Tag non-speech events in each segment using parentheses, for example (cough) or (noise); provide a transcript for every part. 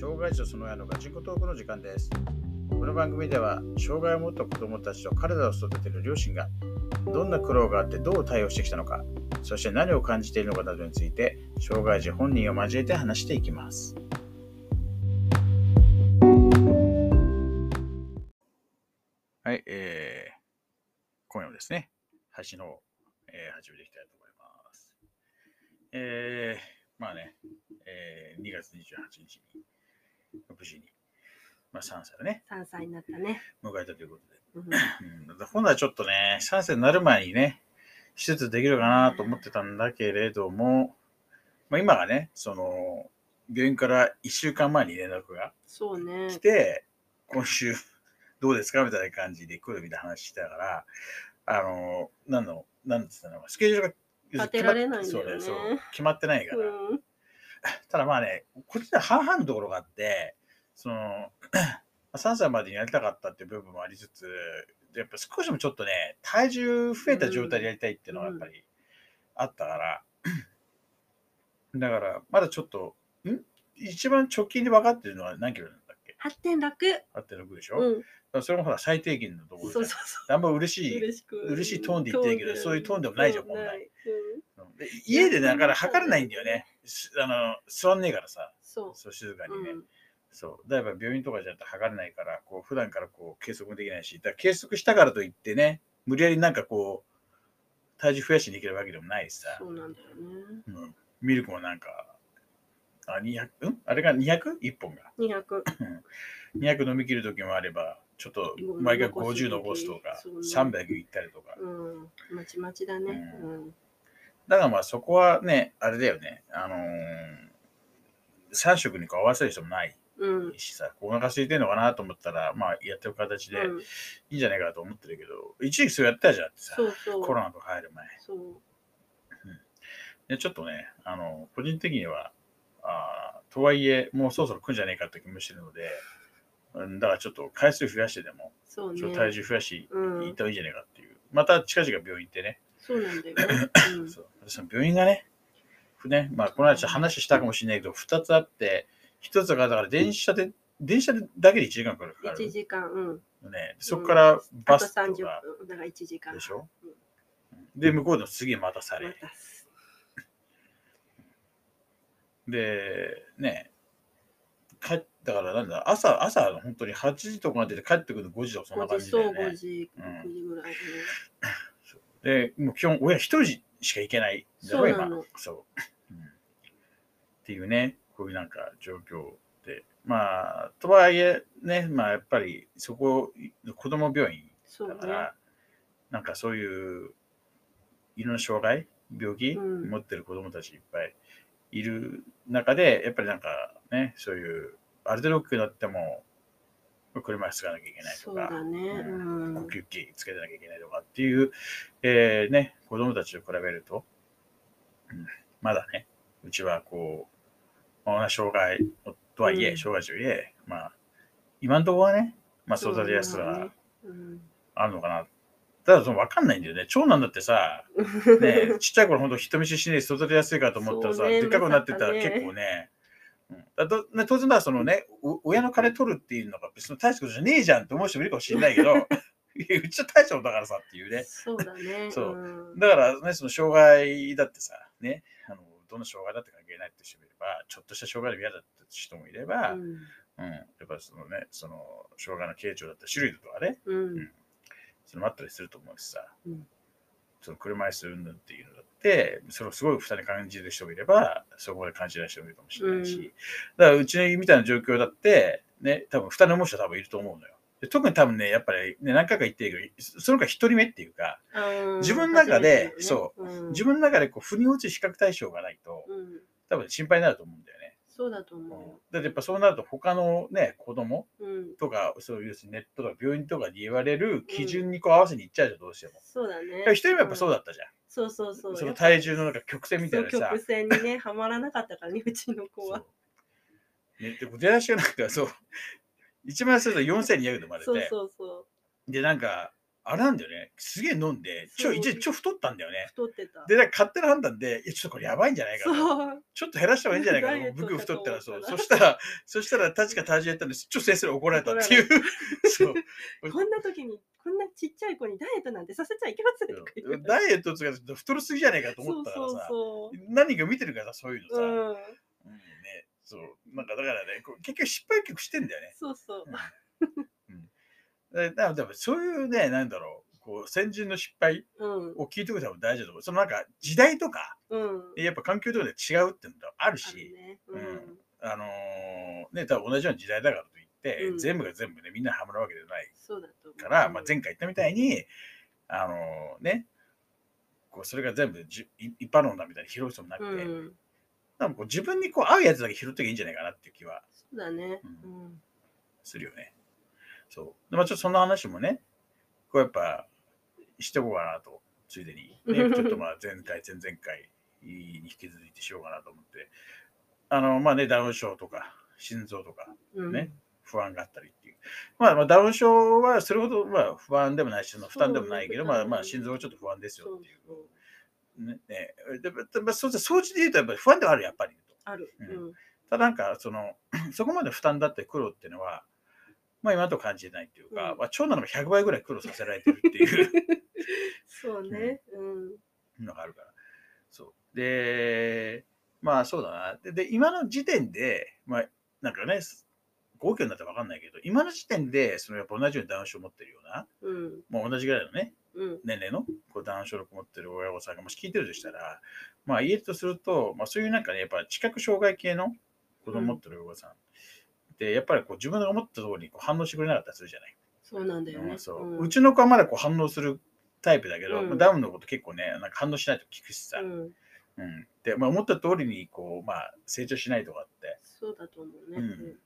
障害児とその親のガチンコトークの時間です。この番組では、障害を持った子供たちと体を育てる両親が、どんな苦労があってどう対応してきたのか、そして何を感じているのかなどについて、障害児本人を交えて話していきます。はい、えー、今夜もですね、配信の方、えー始めていきたいと思います。えー、まあね、えー、2月28日に、無事に、まあ3歳だね、3歳になったね。迎えたということで、うん。うん、今度はちょっとね、3歳になる前にね、手術できるかなと思ってたんだけれども、まあ、今がね、その、病院から1週間前に連絡が来。て、今週どうですかみたいな感じで来るみたいな話してたから、あの、なんの、なんつったの、スケジュールが立てられないんだよね。そうだよそう。決まってないから。うん (laughs) ただまあね、こっちでは半々のところがあって、その、(clears throat) 3歳までにやりたかったっていう部分もありつつ、やっぱ少しでもちょっとね、体重増えた状態でやりたいっていうのがやっぱりあったから、だから、まだちょっと、ん？一番直近で分かってるのは何キロなんだっけ？8.6。?8.6 でしょ、うん。それもほら最低限のところそうんそうそあんま嬉しう。い。嬉しく。嬉しいトーンで言ってるけどそういうトーンでもないじゃんそう本来ないうんで家でだから測れないんだよね。すあの座んねえからさ、そそう静かう。にね。うんそう。だから病院とかじゃなくて測れないから、こう普段からこう計測もできないし、だから計測したからといってね、無理やりなんかこう、体重増やしにいけるわけでもないしさ、そうなんだよね。うん、ミルクもなんか、あ、200? ん？あれが 200?1 本が。200。200飲み切る時もあれば、ちょっとうん毎回残す50残すとか、そうね300いったりとか。うん。まちまちだね。ううん。だからまあそこはね、あれだよね、あのー、3食にこう合わせる人もないうん。しさ、お腹空いてるのかなと思ったら、まあやってる形で、うんいいんじゃないかと思ってるけど、一時期そうやったじゃんってさ、そうそう。コロナとか入る前。そう。でちょっとね、あの、個人的には、あーとはいえ、もうそろそろ来るんじゃないかって気もしてるので、うんだからちょっと回数増やしてでも、そうね。体重増やし、うん行った方がいいんじゃないかっていう。また近々病院行ってね、そうなんだよね。うんそう私の病院がね、ね、まあ、この間ちょっと話したかもしれないけど、2つあって、1つがだから電車で、電車だけで1時間かかる。1時間。うん。ね、そこからあとバスと30か分。だから1時間。でしょ？うんで、向こうの次待たされ。で、ね、帰だからなんだ、朝、朝、本当に8時とかまでで帰ってくるの5時とかそんな5感時、そう、じだよね5。時、うん6時ぐらいで。で、もう基本、親一人しか行けないんだろ、今そうなの。そう、うん。っていうね、こういうなんか状況で。まあ、とはいえ、ね、まあやっぱりそこ、子供病院。だから、なんかそういう、いろんな障害、病気、うん持ってる子供たちいっぱいいる中で、やっぱりなんかね、そういう、ある程度大きくなっても、車椅子つかなきゃいけないとか、そうん。呼吸器つけてなきゃいけないとかっていう、えーね、子供たちと比べると、うんまだね、うちはこう、まあ、障害とはいえ、うん障害児とはいえ、まあ、今のところはね、まあ、育てやすさが。あるのかな。ただ、その分かんないんだよね。長男だってさ、(laughs) ね、ちっちゃい頃本当人見知りしねえ育てやすいかと思ったらさ、ねでっかくなってたら結構ね、うんだどね当然だ、そのね、お親の金取るっていうのが別に大したことじゃねえじゃんって思う人もいるかもしれないけど、(laughs) うちは大したことだからさっていうね。そうだね。(laughs) そう。ん。だからね、その障害だってさ、ね、あのどんな障害だって関係ないって人もいれば、ちょっとした障害でも嫌だって人もいれば、うん、うん。やっぱそのね、その障害の形状だったり種類とかね、うん。それもあったりすると思うしさ、うんその車椅子云々っていうのだって、それをすごい負担に感じる人もいれば、そこまで感じない人もいるかもしれないし、うんだからうちのみたいな状況だって、ね、多分負担に思う人は多分いると思うのよ。で特に多分ね、やっぱり、ね、何回か言ってるけど、そのが一人目っていうか、自分の中でねそううん自分の中でこう腑に落ちる比較対象がないと、うん。多分心配になると思うんだよね。そうだとうん思うよ。だってやっぱそうなると他のね、子供うん。とか、そういうネットとか病院とかで言われる基準にこう合わせにいっちゃうじゃん、どうしても。そうだね。一人目やっぱそうだったじゃん。そうそうそう。その体重のなんか曲線みたいなさそう曲。線にね、はまらなかったからね、うちの子は。そうね、で出だしがなんかそう、一番すると4200で生まれて、そうそうそで、なんか、あれなんだよね。すげえ飲んで、ちょ、一応ちょ太ったんだよね。太ってた。で、なんか勝手な判断で、いや、ちょっとこれやばいんじゃないかと。そう。ちょっと減らした方がいいんじゃないかダイエッと。ト僕太ったらそう。そしたら、そしたら確か体重やったんです。ちょっと先生に怒られたっていう。(laughs) そう。(laughs) こんな時に、こんなちっちゃい子にダイエットなんてさせちゃいけませんとか言ってダイエットつか太りすぎじゃないかと思ったからさ、何か見てるからさ、そういうのさ。う。うんうん。ね、そう。なんかだからね、結局失敗結構してんだよね。そうそう。だから多分そういうね、なんだろう、こう先人の失敗うん。を聞いておくのも大事だと思う。そのなんか時代とか、うん。やっぱ環境とかで違うっていうのがあるし、ね。ううんん。あのーね、多分同じような時代だからといって、うん全部が全部ね、みんなハマるわけじゃない。から、まあ、前回言ったみたいに、あのーね、こうそれが全部じ一般論だみたいに拾う人もなくて、うん。多分こう自分にこう合うやつだけ拾っていいんじゃないかなっていう気はそうだね。ううん。するよね。そう。でまあ、ちょっとそんな話もね、こうやっぱしておこうかなと、ついでに、ね、ちょっとまあ前回、前々回に引き続いてしようかなと思って、あの、まあね、ダウン症とか、心臓とか、うん。ね不安があったりっていう。まあ、まあ、ダウン症はそれほどまあ不安でもないし、負担でもないけど、そうまあ、まあ、心臓はちょっと不安ですよそうっていう。そう。ねねででまあ、そう掃除で言うとやっぱり不安ではある、やっぱり。ある。ううんん。ただなんか、その、(clears throat) そこまで負担だって苦労っていうのは、まあ今と感じてないっていうか、うんまあ長男の100倍ぐらい苦労させられてるっていう (laughs) そうね。うん。のがあるから。そう。で、まあそうだな。で、で今の時点で、まあなんかね、合計になったら分かんないけど、今の時点で、そのやっぱ同じようにダウン症を持ってるような、うん。もう同じぐらいのね、うん。年齢のこうダウン症を持ってる親御さんがもし聞いてるとしたら、まあ言えるとすると、まあそういうなんかね、やっぱ知覚障害系の子供を持ってる親御さん、で、やっぱりこう自分が思った通りにこう反応してくれなかったりするじゃない。そうなんだよね。うんそううちの子はまだこう反応するタイプだけど、うんまあダウンのこと結構ね、なんか反応しないと聞くしさ、うん。うんで、まあ、思った通りにこう、まあ、成長しないとかって、そうだと思うね。うん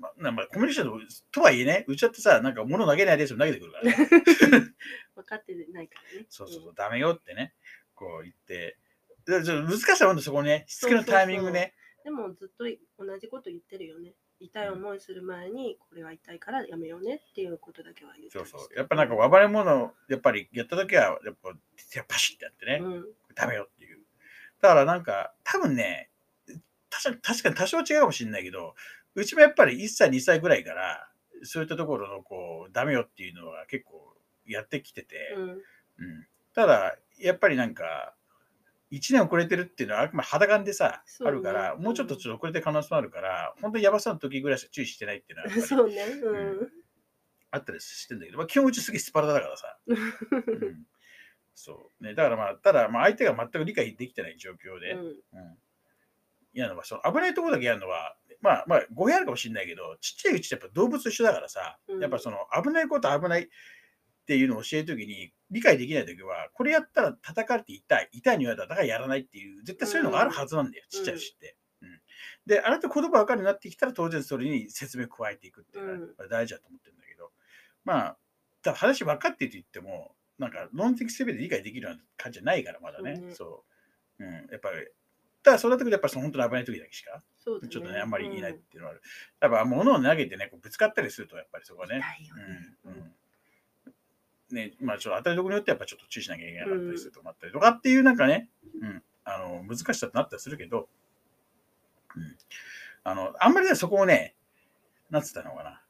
まあ、なんかコミュニケーションととはいえね、うちだってさ、なんか物投げないでしょ投げてくるからね。(laughs) 分かってないからね。そうそうそう、ダメよってね、こう言って、難しさはあるんだそこね、しつけのタイミングね。でもずっと同じこと言ってるよね。痛い思いする前に、これは痛いからやめようねっていうことだけは言ってそうそう。やっぱなんか暴れ物、やっぱりやった時は、やっぱパシッてやってね、うん。ダメよっていう。だからなんか、多分ね、確かに確かに多少違うかもしれないけど、うちもやっぱり1歳、2歳ぐらいから、そういったところのこう、ダメよっていうのは結構やってきてて、うん。うん、ただ、やっぱりなんか、1年遅れてるっていうのはあくまで肌感でさ、そうねあるから、もうちょっとちょっと遅れてる可能性もあるから、本当にやばそうな時ぐらいしか注意してないっていうのはやっぱりそうね。うん。あったりしてんだけど、まあ、基本うちすげえスパルタだからさ。(laughs) うんそうね、だからまあ、ただまあ相手が全く理解できてない状況で、うん。うん嫌なのは、その危ないところだけやるのは、まあまあ、語弊あるかもしれないけど、ちっちゃいうちってやっぱ動物と一緒だからさ、うんやっぱその危ないこと危ないっていうのを教えるときに、理解できないときは、これやったら叩かれて痛い、痛いに言われたらだからやらないっていう、絶対そういうのがあるはずなんだよ、うんちっちゃいうちって。うんで、あなた言葉分かるようになってきたら、当然それに説明を加えていくっていうのうんが大事だと思ってるんだけど、まあ、ただ話分かってって言っても、なんか論的すべて理解できるような感じじゃないから、まだね。そうう。うん、やっぱり、ただそれだとやっぱりその本当に危ない時だけしか、ね。ちょっとね、あんまり言えないっうんていうのはある。やっぱ物を投げてね、こうぶつかったりすると、やっぱりそこはね。うんうんね、まあちょっと当たりどころによってやっぱちょっと注意しなきゃいけなかったりするとこもあったりとかっていうなんかね、うん、あの難しさってなったりするけど、うん、あのあんまりねそこをね、なんつったのかな、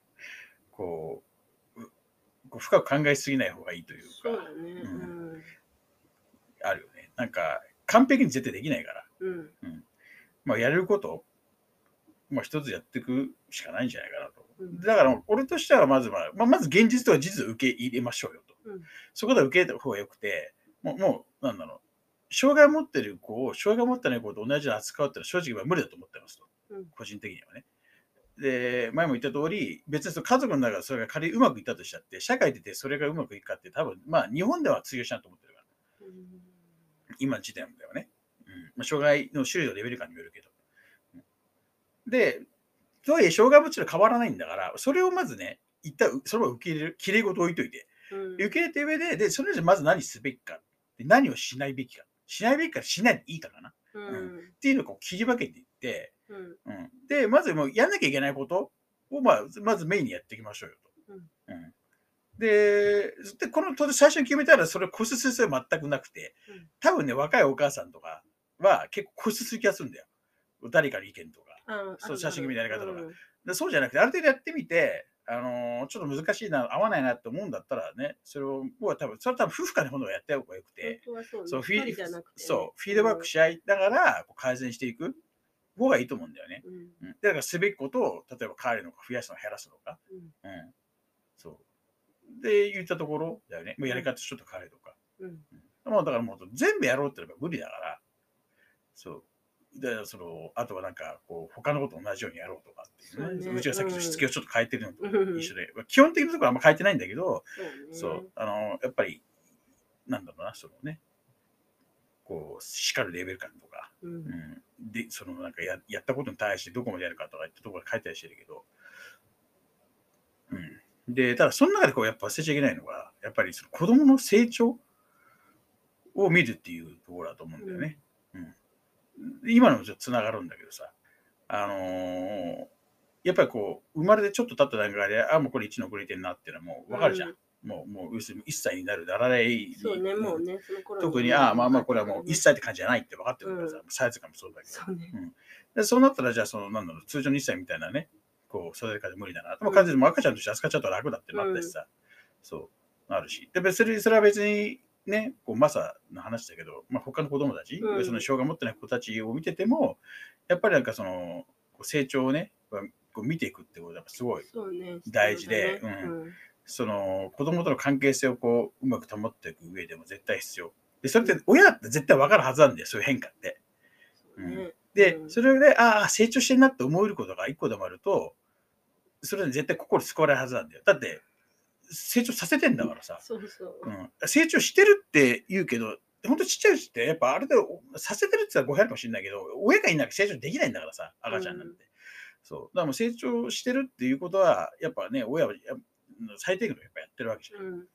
こう、うこう深く考えすぎない方がいいというか、そうだね。ううんん。あるよね。なんか完璧に絶対できないから、うん。まあやれること、まあ一つやっていくしかないんじゃないかなと。うんだから、俺としてはまず、まあ、まあまず現実とは事実を受け入れましょうよと。うんそこで受け入れた方がよくて、もう、もうなんだろう、障害を持ってる子を、障害を持ってない子と同じように扱うってのは正直は無理だと思ってますと。うん個人的にはね。で、前も言った通り、別にその家族の中でそれが仮にうまくいったとしたって、社会出てそれがうまくいくかって多分、まあ日本では通用しないと思ってるから。うん今の時点ではね。うんまあ、障害の種類のレベル感によるけど。うんで、とはいえ、障害物質は変わらないんだから、それをまずね、一旦それを受け入れる、きれいごと置いといて、うん。受け入れた上で、で、それじゃまず何すべきか、で何をしないべきか、しないべきか、しないでいいかかな、っうん。ていうのをこう切り分けていって、うん。うん、で、まずもうやんなきゃいけないことを、まあ、まずメインにやっていきましょうよと。うん。うん。で、でこの当然最初に決めたらそれを固執する必要は全くなくてうん、多分ね、若いお母さんとかは結構固執する気がするんだよ。誰かの意見とか。あそう写真決めのやり方とか。そうじゃなくて、ある程度やってみて、あのーちょっと難しいな、合わないなって思うんだったらね、それを、僕は多分、それは多分夫婦間で本当はやった方がよくて、そうフィードバックし合いながら改善していく方がいいと思うんだよね。うん。だからすべきことを例えば変えるのか増やすのか減らすのか、うん。うん、そう。で言ったところだよね。もうやり方ちょっと変えるとか、うん。もうだからもう全部やろうって言えば無理だから。そうでそのあとはなんかこう他のこと同じようにやろうとかっていうね。ね。うちがさっきのしつけをちょっと変えてるのとうん。一緒で、基本的なところはあんま変えてないんだけど、そうね。そう、あの、やっぱり、なんだろうな、そのね、こう、叱るレベル感とか、うん。うん、で、そのなんかややったことに対してどこまでやるかとかってところ書いたりしてるけど、うん。で、ただその中でこう、やっぱ忘れちゃいけないのが、やっぱりその子供の成長を見るっていうところだと思うんだよね。うん。今のもちょっとつながるんだけどさ、あのーやっぱりこう、生まれてちょっと経った段階で、あ、もうこれ1の遅れてんなっていうのはもう分かるじゃん。もう、もう、要するに1歳になるならない。そうね、もうね、その頃特に、ああ、まあまあ、これはもう1歳って感じじゃないって分かってるからさ、うんサイズ感もそうだけど。そうね。でそうなったら、じゃあ、その、なんだろう、通常の1歳みたいなね、こう、育て方無理だな。まあ、完全に赤ちゃんとして扱っちゃうと楽だってなったしさ、そう、なるし。で、別に、それは別に、ね、こう、マサの話だけど、まあ、他の子供たち、うんその、障害持ってない子たちを見てても、やっぱりなんかその、成長をね、こう見ていくってことがすごい。大事で必要だねうその子供との関係性をこううまく保っていく上でも絶対必要。で、それって親だって絶対分かるはずなんだよ、そういう変化って。そうねで、うんそれで、ああ、成長してんなって思えることが一個でもあると、それで絶対心救われるはずなんだよ。だって、成長させてんだからさ。そうそう。うん、成長してるって言うけど、本当ちっちゃいうちって、やっぱあれでさせてるって言ったら語弊あるかもしれないけど、親がいなく成長できないんだからさ、赤ちゃんなんて。そう。だからもう成長してるっていうことは、やっぱね、親はや最低限のやっぱやってるわけじゃん。うん。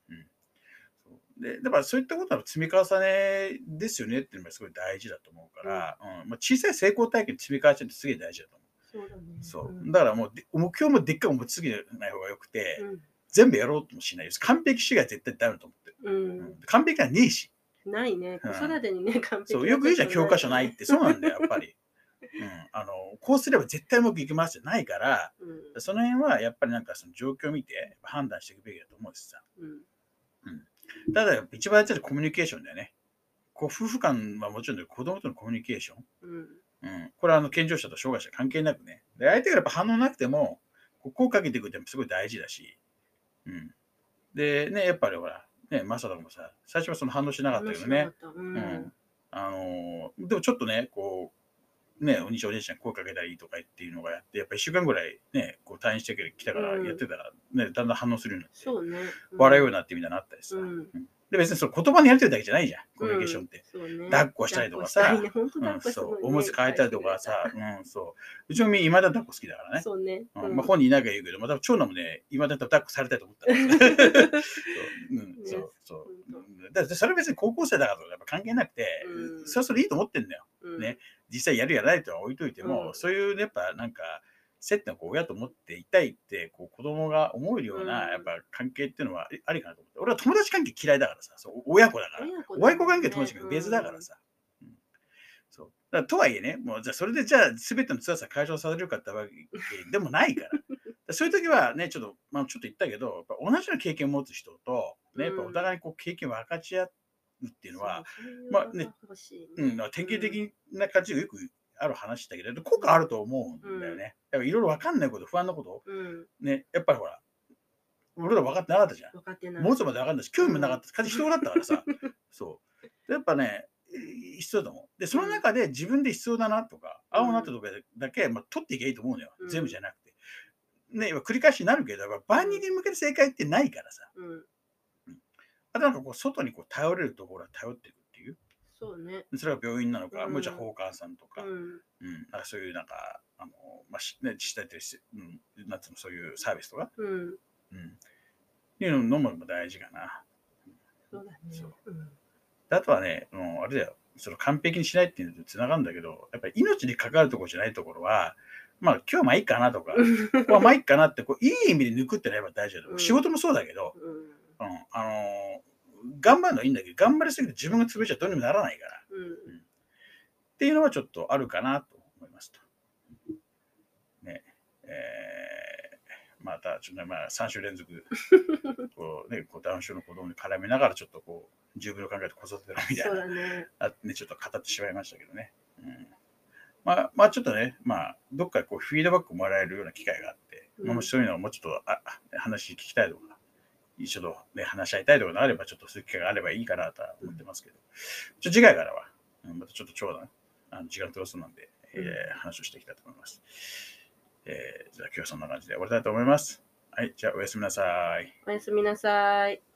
そうでだからそういったことの積み重ねですよねっていうのがすごい大事だと思うから、うんまあ、小さい成功体験の積み重ねってすげえ大事だと思そうだね。う。そううんだからもうで目標もでっかく持ちすぎない方がよくて、うん全部やろうともしないです。完璧主義は絶対ダメだと思ってる。ううんん。完璧はねえし。ないね。子育てにね、完璧そうよく言うじゃん、教科書ないって。そうなんだよ、やっぱり。うん、あのこうすれば絶対うまくいきますじゃないから、うん。その辺はやっぱりなんかその状況を見て判断していくべきだと思うしさ。うん。ただ、一番やってるコミュニケーションだよね。こう夫婦間はもちろん子供とのコミュニケーション。うん。うん、これはあの健常者と障害者関係なくね。で相手がやっぱ反応なくても、こう声かけていくってすごい大事だし。うん、で、ね、やっぱりほら、ね、マサとかもさ、最初はその反応しなかったけどね。ううんん。あのーでもちょっとね、こう、ね、お兄ちゃんお姉ちゃん声かけたらいいとかっていうのがやって、やっぱ1週間ぐらいね、こう退院してきたからうんやってたら、ね、だんだん反応するようになって、そうね。笑うようになってみたいなのあったりさ。うんうんで、別にその言葉にやりとりだけじゃないじゃん、コミュニケーションって。そうね。抱っこしたりとかさ。ね。うん、そう。おむつ替えたりとかさ、うん、そう。うちのみ、今だ抱っこ好きだからね。そうね。うん。まあ、本人いないから言うけど、また長男もね、今だったら抱っこされたいと思った。ら。(laughs) そう、うん、ね。そう、そう。だそれは別に高校生だからとかやっぱ関係なくて、うん。それはそれいいと思ってんだよ。うん。ね。実際やるやらないとは置いといても、うん。そういうねやっぱなんか、接点をこう親と思っていたいってこう子供が思えるような、うんやっぱ関係っていうのはありかなと思って。俺は友達関係嫌いだからさ、そう親子だから。親子関係と友達関係別だからさ。うんそうだとはいえね、もうじゃあそれでじゃあ全ての辛さ解消されるかってわけでもないから。(laughs) そういう時はね、ちょっと、まあ、ちょっと言ったけど、やっぱ同じような経験を持つ人と、ね、やっぱお互いにこう経験を分かち合うっていうのは、まあね、うん、典型的な感じがよくある話だけど、効果あると思うんだよね。やっぱいろいろ分かんないこと、不安なこと、うん。ね、やっぱりほら、俺ら分かってなかったじゃん。分かってない。持つまで分かんないし、興味もなかった。感じ人だったからさ。(laughs) そう。やっぱね、えー必要だもん。で、その中で自分で必要だなとか、うん合うなってとこだけ、まあ、取っていけばいいと思うのよ。うん全部じゃなくて。ね、繰り返しになるけど、やっぱ万人に向けて正解ってないからさ。うん。あとなんかこう、外にこう頼れるところは頼ってい。そうね。それが病院なのか、うんもうじゃあ放火さんとか、うん。うん、なんかそういうなんか、あの、まあ、しね、自治体ってし、うん、なんつうの、そういうサービスとか、うん。うん、いうのも大事かな。そうだね。そううん。であとはね、もうあれだよ、その完璧にしないっていうのとつながるんだけど、やっぱり命に関わるところじゃないところは、まあ今日はまあいいかなとか、ここはまあいいかなってこういい意味で抜くってなれば大事だと思う。うん仕事もそうだけど、うんうん、あのー頑張るのはいいんだけど、頑張りすぎて自分が潰れちゃどうにもならないから。うんっていうのはちょっとあるかなと思いますと。ね。えー、また、ちょっとね、まあ、3週連続、(laughs) こうね、こうダウン症の子供に絡めながら、ちょっとこう、10秒考えて子育てだみたいな、だね。あね、ちょっと語ってしまいましたけどね。うん、まあ、まあ、ちょっとね、まあ、どっかでこうフィードバックもらえるような機会があって、うんまあもしそういうのをもうちょっとああ話聞きたいとか、一緒と、ね、話し合いたいとかがあれば、ちょっとそういう機会があればいいかなとは思ってますけど、ちょ次回からは、うんまたちょっと長談、あの時間取らそうなんで、えー話をしていきたいと思います。えーじゃあ今日はそんな感じで終わりたいと思います。はい、じゃあおやすみなさい。おやすみなさい。